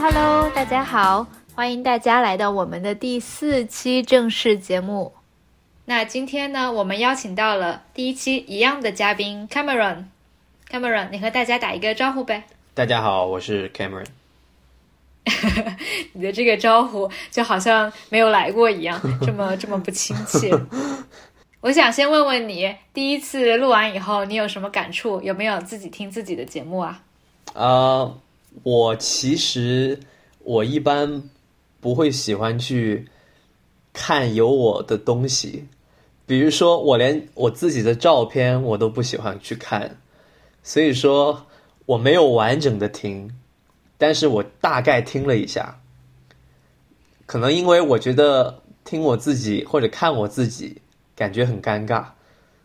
Hello，大家好，欢迎大家来到我们的第四期正式节目。那今天呢，我们邀请到了第一期一样的嘉宾 Cameron。Cameron，你和大家打一个招呼呗。大家好，我是 Cameron。你的这个招呼就好像没有来过一样，这么这么不亲切。我想先问问你，第一次录完以后，你有什么感触？有没有自己听自己的节目啊？啊，我其实我一般不会喜欢去看有我的东西，比如说我连我自己的照片我都不喜欢去看，所以说我没有完整的听，但是我大概听了一下，可能因为我觉得听我自己或者看我自己感觉很尴尬。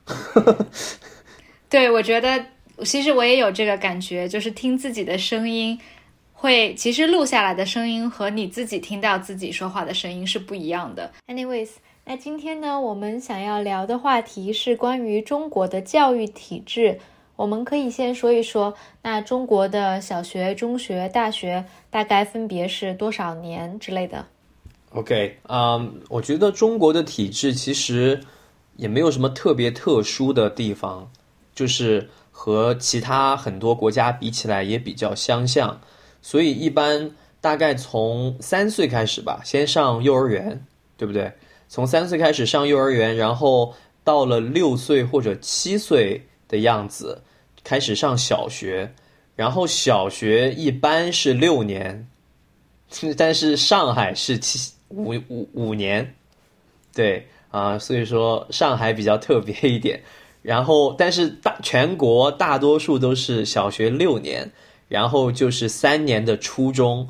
对，我觉得。其实我也有这个感觉，就是听自己的声音，会其实录下来的声音和你自己听到自己说话的声音是不一样的。Anyways，那今天呢，我们想要聊的话题是关于中国的教育体制。我们可以先说一说，那中国的小学、中学、大学大概分别是多少年之类的？OK，嗯，我觉得中国的体制其实也没有什么特别特殊的地方，就是。和其他很多国家比起来也比较相像，所以一般大概从三岁开始吧，先上幼儿园，对不对？从三岁开始上幼儿园，然后到了六岁或者七岁的样子开始上小学，然后小学一般是六年，但是上海是七五五五年，对啊，所以说上海比较特别一点。然后，但是大全国大多数都是小学六年，然后就是三年的初中，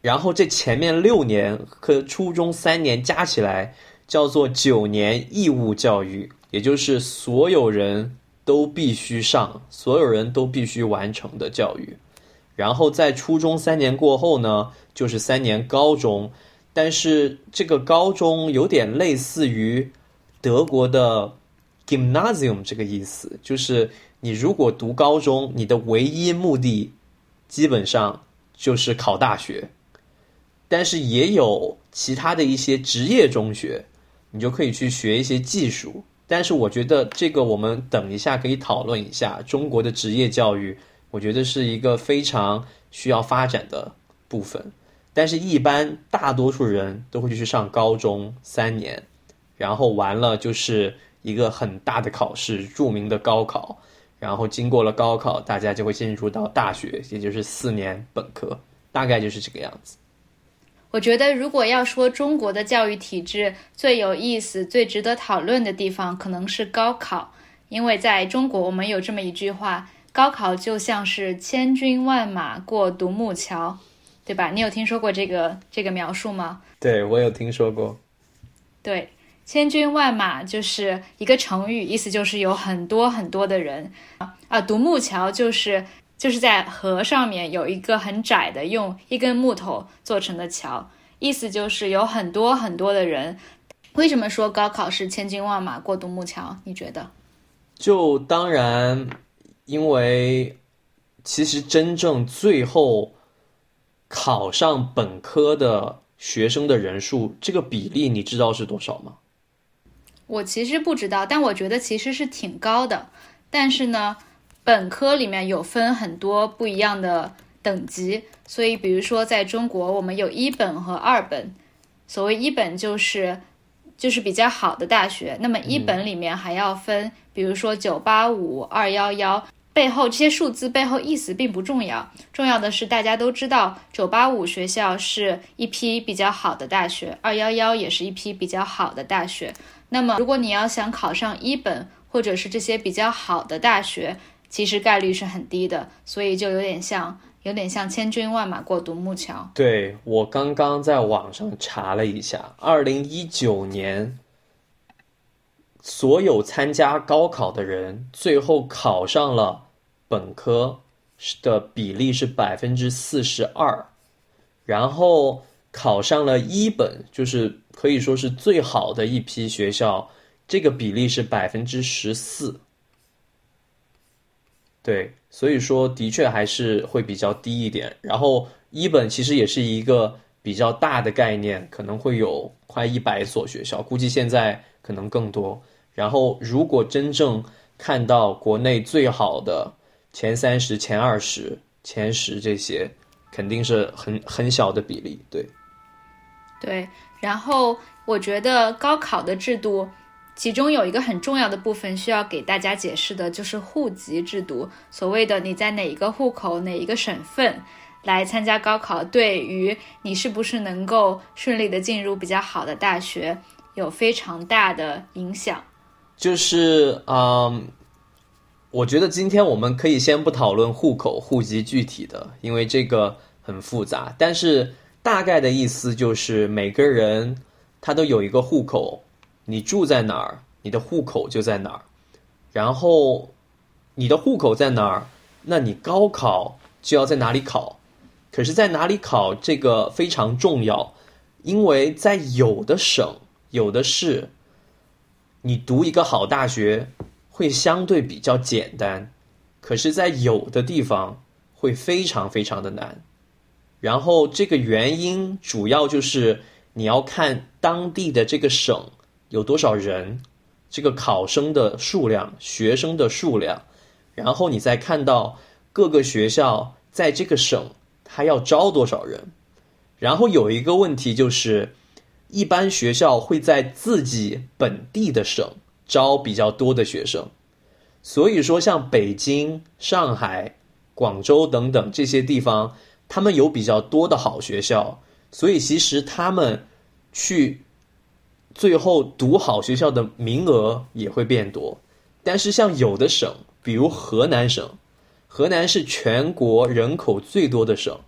然后这前面六年和初中三年加起来叫做九年义务教育，也就是所有人都必须上，所有人都必须完成的教育。然后在初中三年过后呢，就是三年高中，但是这个高中有点类似于德国的。Gymnasium 这个意思就是，你如果读高中，你的唯一目的基本上就是考大学。但是也有其他的一些职业中学，你就可以去学一些技术。但是我觉得这个我们等一下可以讨论一下中国的职业教育，我觉得是一个非常需要发展的部分。但是，一般大多数人都会去上高中三年，然后完了就是。一个很大的考试，著名的高考，然后经过了高考，大家就会进入到大学，也就是四年本科，大概就是这个样子。我觉得，如果要说中国的教育体制最有意思、最值得讨论的地方，可能是高考，因为在中国，我们有这么一句话：高考就像是千军万马过独木桥，对吧？你有听说过这个这个描述吗？对，我有听说过。对。千军万马就是一个成语，意思就是有很多很多的人啊。独木桥就是就是在河上面有一个很窄的，用一根木头做成的桥，意思就是有很多很多的人。为什么说高考是千军万马过独木桥？你觉得？就当然，因为其实真正最后考上本科的学生的人数，这个比例你知道是多少吗？我其实不知道，但我觉得其实是挺高的。但是呢，本科里面有分很多不一样的等级，所以比如说在中国，我们有一本和二本。所谓一本就是就是比较好的大学，那么一本里面还要分，比如说九八五、二幺幺，背后这些数字背后意思并不重要，重要的是大家都知道，九八五学校是一批比较好的大学，二幺幺也是一批比较好的大学。那么，如果你要想考上一本或者是这些比较好的大学，其实概率是很低的，所以就有点像，有点像千军万马过独木桥。对我刚刚在网上查了一下，二零一九年所有参加高考的人，最后考上了本科的比例是百分之四十二，然后。考上了一本，就是可以说是最好的一批学校，这个比例是百分之十四。对，所以说的确还是会比较低一点。然后一本其实也是一个比较大的概念，可能会有快一百所学校，估计现在可能更多。然后如果真正看到国内最好的前三十、前二十、前十这些，肯定是很很小的比例。对，对。然后我觉得高考的制度。其中有一个很重要的部分需要给大家解释的，就是户籍制度。所谓的你在哪一个户口、哪一个省份来参加高考，对于你是不是能够顺利的进入比较好的大学，有非常大的影响。就是，嗯，我觉得今天我们可以先不讨论户口、户籍具体的，因为这个很复杂。但是大概的意思就是，每个人他都有一个户口。你住在哪儿，你的户口就在哪儿，然后你的户口在哪儿，那你高考就要在哪里考。可是，在哪里考这个非常重要，因为在有的省、有的市，你读一个好大学会相对比较简单，可是，在有的地方会非常非常的难。然后，这个原因主要就是你要看当地的这个省。有多少人？这个考生的数量、学生的数量，然后你再看到各个学校在这个省，他要招多少人？然后有一个问题就是，一般学校会在自己本地的省招比较多的学生，所以说像北京、上海、广州等等这些地方，他们有比较多的好学校，所以其实他们去。最后读好学校的名额也会变多，但是像有的省，比如河南省，河南是全国人口最多的省，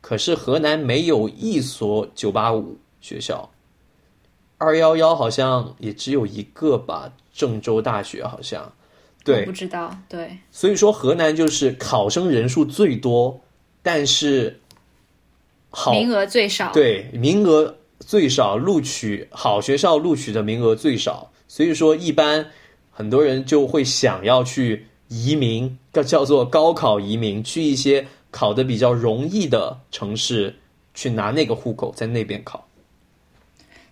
可是河南没有一所九八五学校，二幺幺好像也只有一个吧，郑州大学好像，对，不知道，对，所以说河南就是考生人数最多，但是好名额最少，对，名额。最少录取好学校录取的名额最少，所以说一般很多人就会想要去移民，叫叫做高考移民，去一些考的比较容易的城市去拿那个户口，在那边考。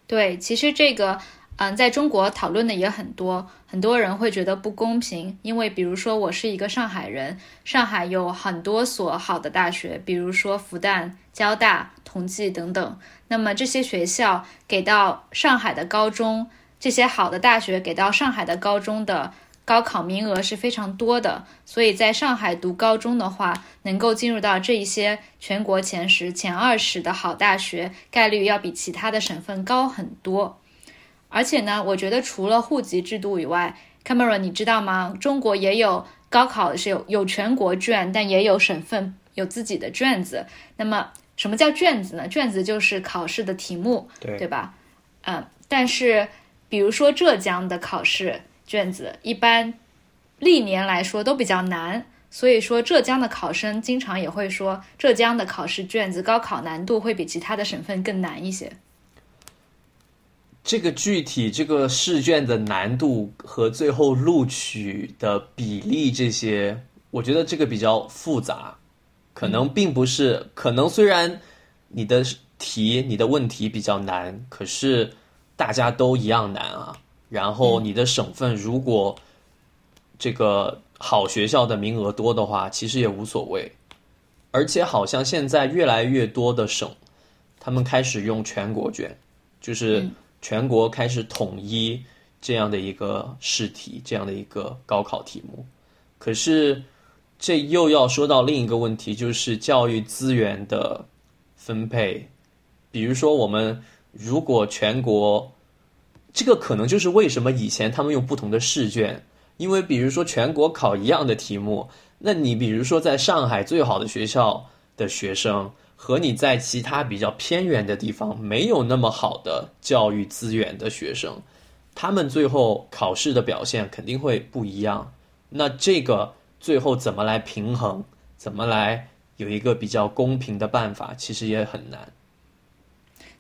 对，其实这个。嗯，在中国讨论的也很多，很多人会觉得不公平，因为比如说我是一个上海人，上海有很多所好的大学，比如说复旦、交大、同济等等。那么这些学校给到上海的高中，这些好的大学给到上海的高中的高考名额是非常多的，所以在上海读高中的话，能够进入到这一些全国前十、前二十的好大学，概率要比其他的省份高很多。而且呢，我觉得除了户籍制度以外，Cameron，你知道吗？中国也有高考是有有全国卷，但也有省份有自己的卷子。那么什么叫卷子呢？卷子就是考试的题目，对对吧？嗯，但是比如说浙江的考试卷子，一般历年来说都比较难，所以说浙江的考生经常也会说，浙江的考试卷子高考难度会比其他的省份更难一些。这个具体这个试卷的难度和最后录取的比例这些，我觉得这个比较复杂，可能并不是可能。虽然你的题、你的问题比较难，可是大家都一样难啊。然后你的省份如果这个好学校的名额多的话，其实也无所谓。而且好像现在越来越多的省，他们开始用全国卷，就是。全国开始统一这样的一个试题，这样的一个高考题目。可是，这又要说到另一个问题，就是教育资源的分配。比如说，我们如果全国，这个可能就是为什么以前他们用不同的试卷，因为比如说全国考一样的题目，那你比如说在上海最好的学校的学生。和你在其他比较偏远的地方没有那么好的教育资源的学生，他们最后考试的表现肯定会不一样。那这个最后怎么来平衡？怎么来有一个比较公平的办法？其实也很难。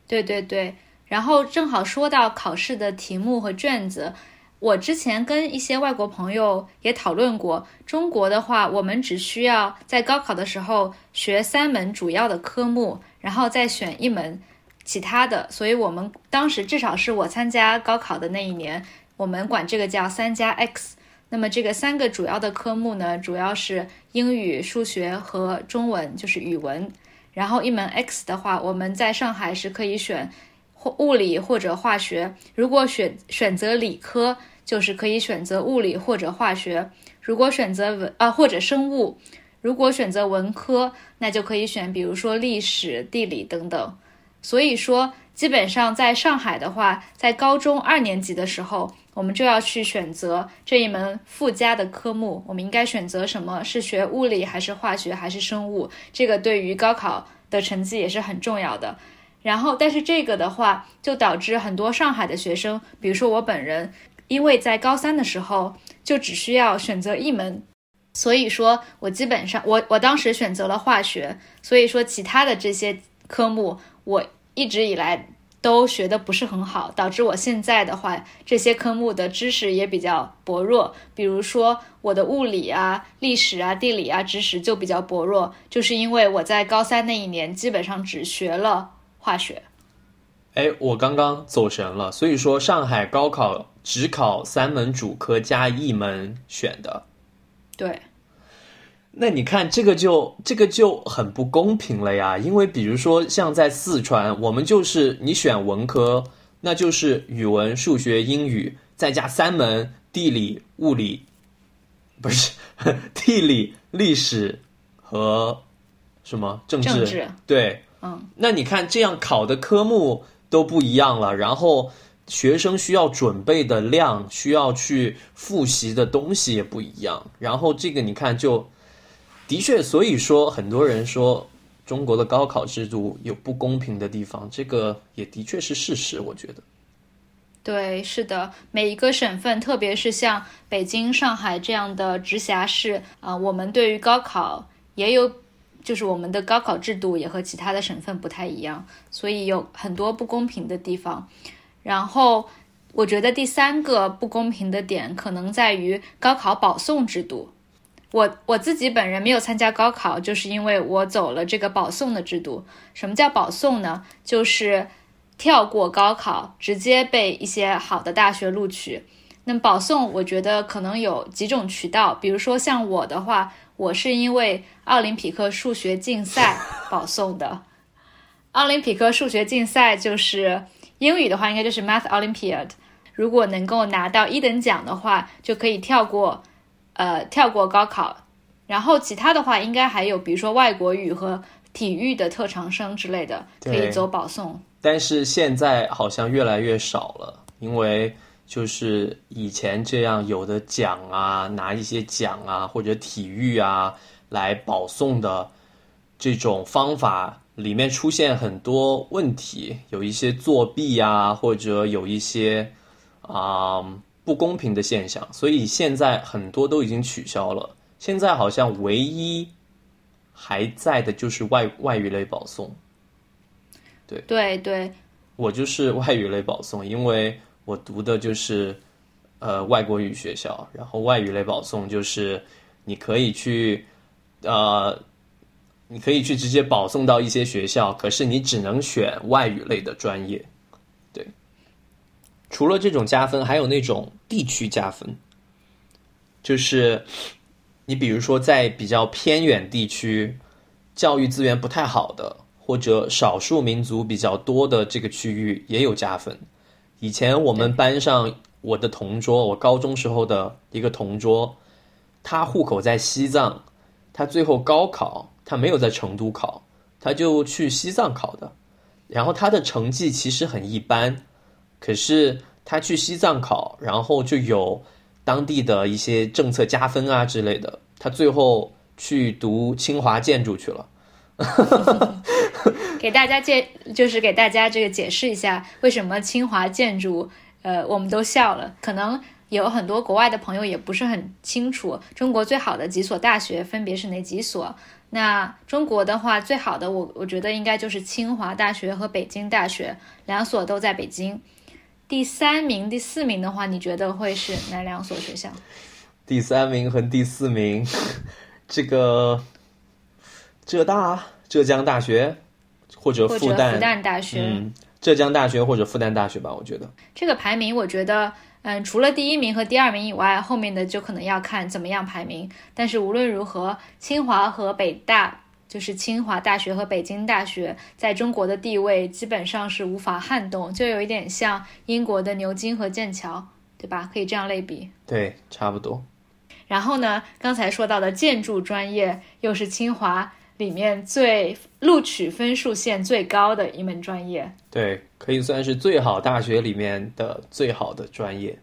对对对，然后正好说到考试的题目和卷子，我之前跟一些外国朋友也讨论过，中国的话，我们只需要在高考的时候学三门主要的科目，然后再选一门其他的。所以我们当时至少是我参加高考的那一年，我们管这个叫三加 X。那么这个三个主要的科目呢，主要是英语、数学和中文，就是语文。然后一门 X 的话，我们在上海是可以选或物理或者化学。如果选选择理科，就是可以选择物理或者化学；如果选择文啊或者生物，如果选择文科，那就可以选比如说历史、地理等等。所以说，基本上在上海的话，在高中二年级的时候。我们就要去选择这一门附加的科目，我们应该选择什么？是学物理还是化学还是生物？这个对于高考的成绩也是很重要的。然后，但是这个的话，就导致很多上海的学生，比如说我本人，因为在高三的时候就只需要选择一门，所以说我基本上我我当时选择了化学，所以说其他的这些科目我一直以来。都学的不是很好，导致我现在的话，这些科目的知识也比较薄弱。比如说我的物理啊、历史啊、地理啊知识就比较薄弱，就是因为我在高三那一年基本上只学了化学。哎，我刚刚走神了，所以说上海高考只考三门主科加一门选的。对。那你看这个就这个就很不公平了呀，因为比如说像在四川，我们就是你选文科，那就是语文、数学、英语，再加三门地理、物理，不是 地理、历史和什么政治？对，嗯。那你看这样考的科目都不一样了，然后学生需要准备的量、需要去复习的东西也不一样，然后这个你看就。的确，所以说很多人说中国的高考制度有不公平的地方，这个也的确是事实。我觉得，对，是的，每一个省份，特别是像北京、上海这样的直辖市啊，我们对于高考也有，就是我们的高考制度也和其他的省份不太一样，所以有很多不公平的地方。然后，我觉得第三个不公平的点可能在于高考保送制度。我我自己本人没有参加高考，就是因为我走了这个保送的制度。什么叫保送呢？就是跳过高考，直接被一些好的大学录取。那么保送，我觉得可能有几种渠道，比如说像我的话，我是因为奥林匹克数学竞赛保送的。奥林匹克数学竞赛就是英语的话，应该就是 Math Olympiad。如果能够拿到一等奖的话，就可以跳过。呃，跳过高考，然后其他的话应该还有，比如说外国语和体育的特长生之类的，可以走保送。但是现在好像越来越少了，因为就是以前这样有的奖啊，拿一些奖啊，或者体育啊来保送的这种方法里面出现很多问题，有一些作弊啊，或者有一些啊。不公平的现象，所以现在很多都已经取消了。现在好像唯一还在的就是外外语类保送。对对对，我就是外语类保送，因为我读的就是呃外国语学校，然后外语类保送就是你可以去呃你可以去直接保送到一些学校，可是你只能选外语类的专业。对除了这种加分，还有那种地区加分，就是你比如说在比较偏远地区，教育资源不太好的，或者少数民族比较多的这个区域也有加分。以前我们班上我的同桌，我高中时候的一个同桌，他户口在西藏，他最后高考他没有在成都考，他就去西藏考的，然后他的成绩其实很一般。可是他去西藏考，然后就有当地的一些政策加分啊之类的。他最后去读清华建筑去了。给大家介，就是给大家这个解释一下，为什么清华建筑，呃，我们都笑了。可能有很多国外的朋友也不是很清楚，中国最好的几所大学分别是哪几所？那中国的话，最好的我我觉得应该就是清华大学和北京大学，两所都在北京。第三名、第四名的话，你觉得会是哪两所学校？第三名和第四名，这个浙大、浙江大学或者复旦，复旦大学？嗯，浙江大学或者复旦大学吧，我觉得。这个排名，我觉得，嗯，除了第一名和第二名以外，后面的就可能要看怎么样排名。但是无论如何，清华和北大，就是清华大学和北京大学，在中国的地位基本上是无法撼动，就有一点像英国的牛津和剑桥，对吧？可以这样类比。对，差不多。然后呢，刚才说到的建筑专业，又是清华里面最录取分数线最高的一门专业。对，可以算是最好大学里面的最好的专业。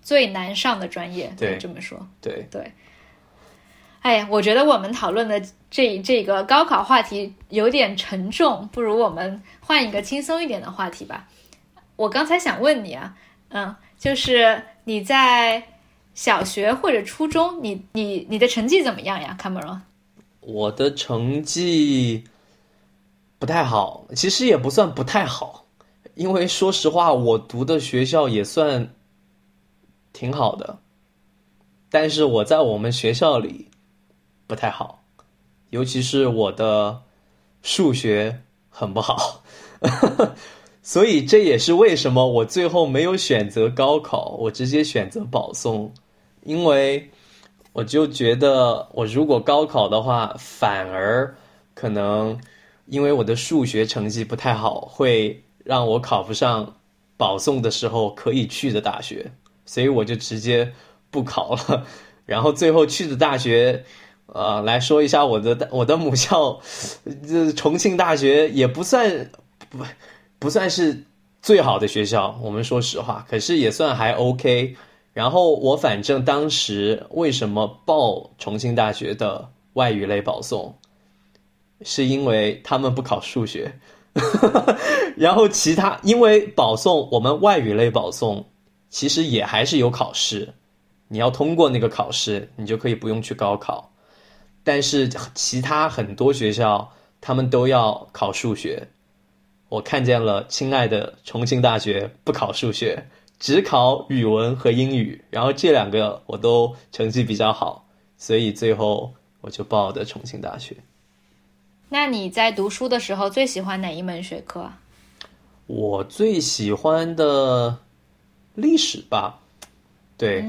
最难上的专业，对这么说。对对，哎呀，我觉得我们讨论的这这个高考话题有点沉重，不如我们换一个轻松一点的话题吧。我刚才想问你啊，嗯，就是你在小学或者初中，你你你的成绩怎么样呀，Cameron？我的成绩不太好，其实也不算不太好，因为说实话，我读的学校也算挺好的，但是我在我们学校里不太好，尤其是我的数学很不好，所以这也是为什么我最后没有选择高考，我直接选择保送，因为。我就觉得，我如果高考的话，反而可能因为我的数学成绩不太好，会让我考不上保送的时候可以去的大学，所以我就直接不考了。然后最后去的大学，呃，来说一下我的我的母校，这重庆大学也不算不不算是最好的学校，我们说实话，可是也算还 OK。然后我反正当时为什么报重庆大学的外语类保送，是因为他们不考数学，然后其他因为保送我们外语类保送其实也还是有考试，你要通过那个考试，你就可以不用去高考，但是其他很多学校他们都要考数学，我看见了亲爱的重庆大学不考数学。只考语文和英语，然后这两个我都成绩比较好，所以最后我就报的重庆大学。那你在读书的时候最喜欢哪一门学科啊？我最喜欢的历史吧，对，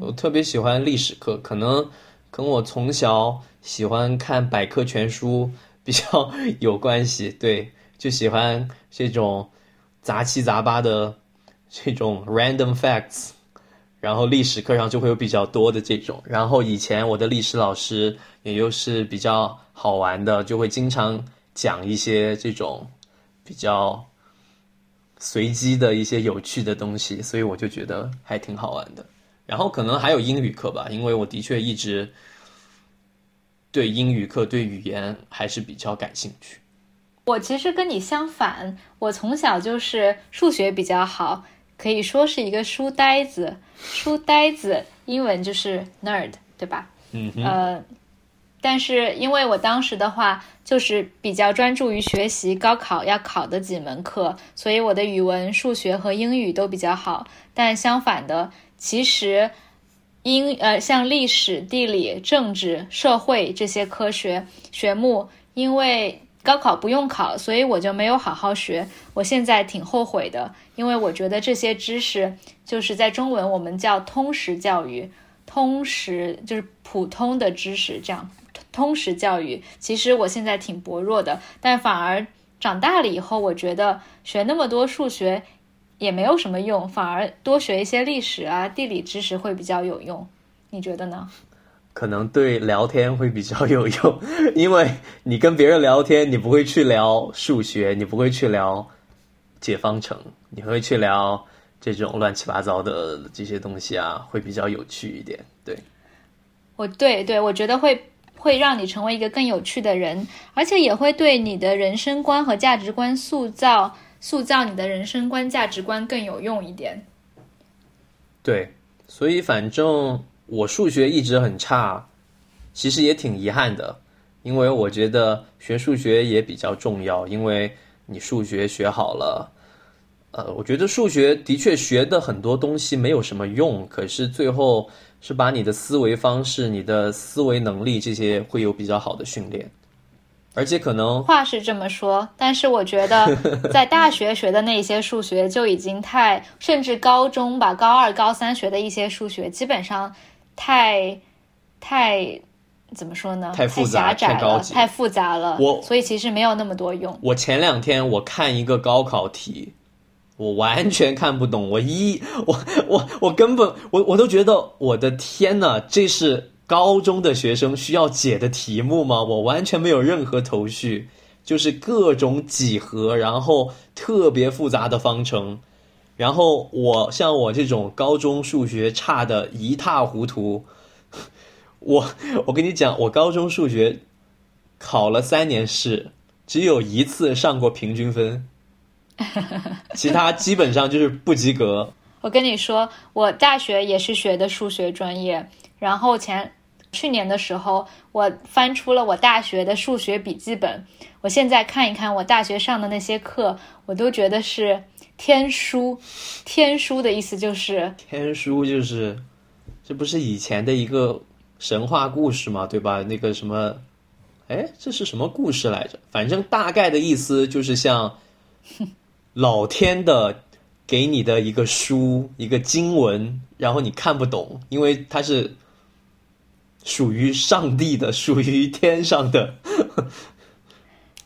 我特别喜欢历史课，可能跟我从小喜欢看百科全书比较 有关系。对，就喜欢这种杂七杂八的。这种 random facts，然后历史课上就会有比较多的这种。然后以前我的历史老师也又是比较好玩的，就会经常讲一些这种比较随机的一些有趣的东西，所以我就觉得还挺好玩的。然后可能还有英语课吧，因为我的确一直对英语课、对语言还是比较感兴趣。我其实跟你相反，我从小就是数学比较好。可以说是一个书呆子，书呆子，英文就是 nerd，对吧？嗯，呃，但是因为我当时的话就是比较专注于学习高考要考的几门课，所以我的语文、数学和英语都比较好。但相反的，其实英呃像历史、地理、政治、社会这些科学学目，因为高考不用考，所以我就没有好好学。我现在挺后悔的，因为我觉得这些知识就是在中文我们叫通识教育，通识就是普通的知识，这样通识教育。其实我现在挺薄弱的，但反而长大了以后，我觉得学那么多数学也没有什么用，反而多学一些历史啊、地理知识会比较有用。你觉得呢？可能对聊天会比较有用，因为你跟别人聊天，你不会去聊数学，你不会去聊解方程，你会去聊这种乱七八糟的这些东西啊，会比较有趣一点。对，我对对，我觉得会会让你成为一个更有趣的人，而且也会对你的人生观和价值观塑造塑造你的人生观价值观更有用一点。对，所以反正。我数学一直很差，其实也挺遗憾的，因为我觉得学数学也比较重要，因为你数学学好了，呃，我觉得数学的确学的很多东西没有什么用，可是最后是把你的思维方式、你的思维能力这些会有比较好的训练，而且可能话是这么说，但是我觉得 在大学学的那些数学就已经太，甚至高中吧，高二、高三学的一些数学基本上太太怎么说呢？太复杂、狭窄了，高级、太复杂了。我所以其实没有那么多用。我前两天我看一个高考题。我完全看不懂，我一我我我根本我我都觉得我的天呐，这是高中的学生需要解的题目吗？我完全没有任何头绪，就是各种几何，然后特别复杂的方程，然后我像我这种高中数学差的一塌糊涂，我我跟你讲，我高中数学考了三年试，只有一次上过平均分。其他基本上就是不及格。我跟你说，我大学也是学的数学专业，然后前去年的时候，我翻出了我大学的数学笔记本，我现在看一看我大学上的那些课，我都觉得是天书。天书的意思就是天书，就是这不是以前的一个神话故事嘛？对吧？那个什么，哎，这是什么故事来着？反正大概的意思就是像。老天的给你的一个书，一个经文，然后你看不懂，因为它是属于上帝的，属于天上的。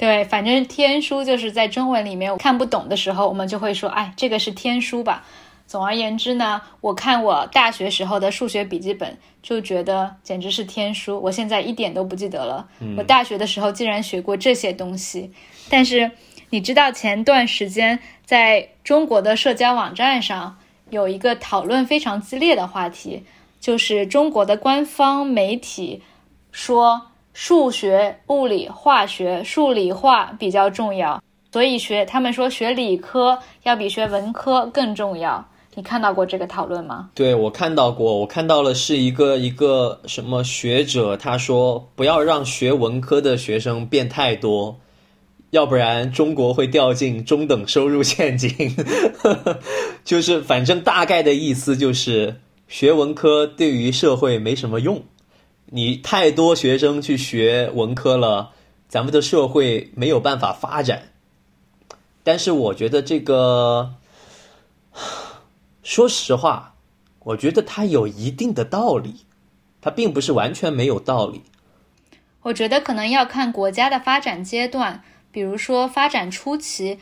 对，反正天书就是在中文里面看不懂的时候，我们就会说，哎，这个是天书吧。总而言之呢，我看我大学时候的数学笔记本，就觉得简直是天书。我现在一点都不记得了，我大学的时候竟然学过这些东西，但是。你知道前段时间在中国的社交网站上有一个讨论非常激烈的话题，就是中国的官方媒体说数学、物理、化学、数理化比较重要，所以学他们说学理科要比学文科更重要。你看到过这个讨论吗？对，我看到过，我看到了是一个一个什么学者，他说不要让学文科的学生变太多。要不然中国会掉进中等收入陷阱，就是反正大概的意思就是学文科对于社会没什么用，你太多学生去学文科了，咱们的社会没有办法发展。但是我觉得这个，说实话，我觉得它有一定的道理，它并不是完全没有道理。我觉得可能要看国家的发展阶段。比如说，发展初期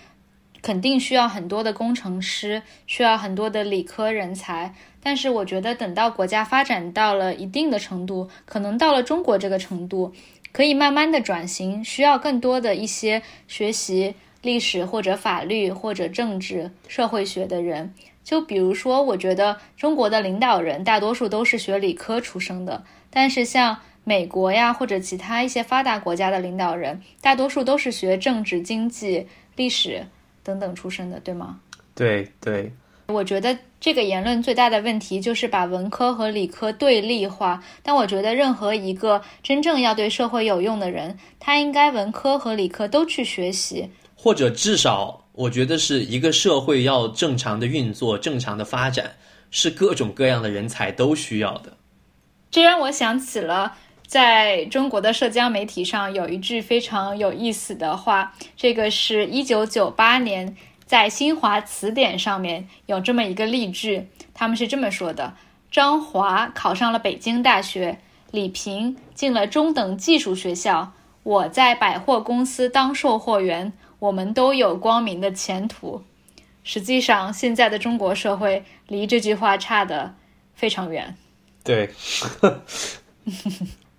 肯定需要很多的工程师，需要很多的理科人才。但是，我觉得等到国家发展到了一定的程度，可能到了中国这个程度，可以慢慢的转型，需要更多的一些学习历史或者法律或者政治社会学的人。就比如说，我觉得中国的领导人大多数都是学理科出生的，但是像。美国呀，或者其他一些发达国家的领导人，大多数都是学政治、经济、历史等等出身的，对吗？对对，我觉得这个言论最大的问题就是把文科和理科对立化。但我觉得任何一个真正要对社会有用的人，他应该文科和理科都去学习，或者至少，我觉得是一个社会要正常的运作、正常的发展，是各种各样的人才都需要的。这让我想起了。在中国的社交媒体上有一句非常有意思的话，这个是一九九八年在新华词典上面有这么一个例句，他们是这么说的：张华考上了北京大学，李平进了中等技术学校，我在百货公司当售货员，我们都有光明的前途。实际上，现在的中国社会离这句话差的非常远。对。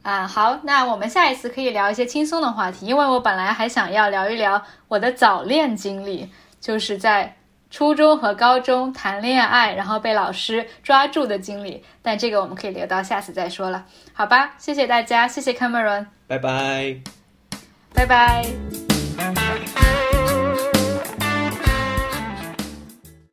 啊，好，那我们下一次可以聊一些轻松的话题，因为我本来还想要聊一聊我的早恋经历，就是在初中和高中谈恋爱，然后被老师抓住的经历，但这个我们可以留到下次再说了，好吧？谢谢大家，谢谢 Cameron，拜拜，拜拜。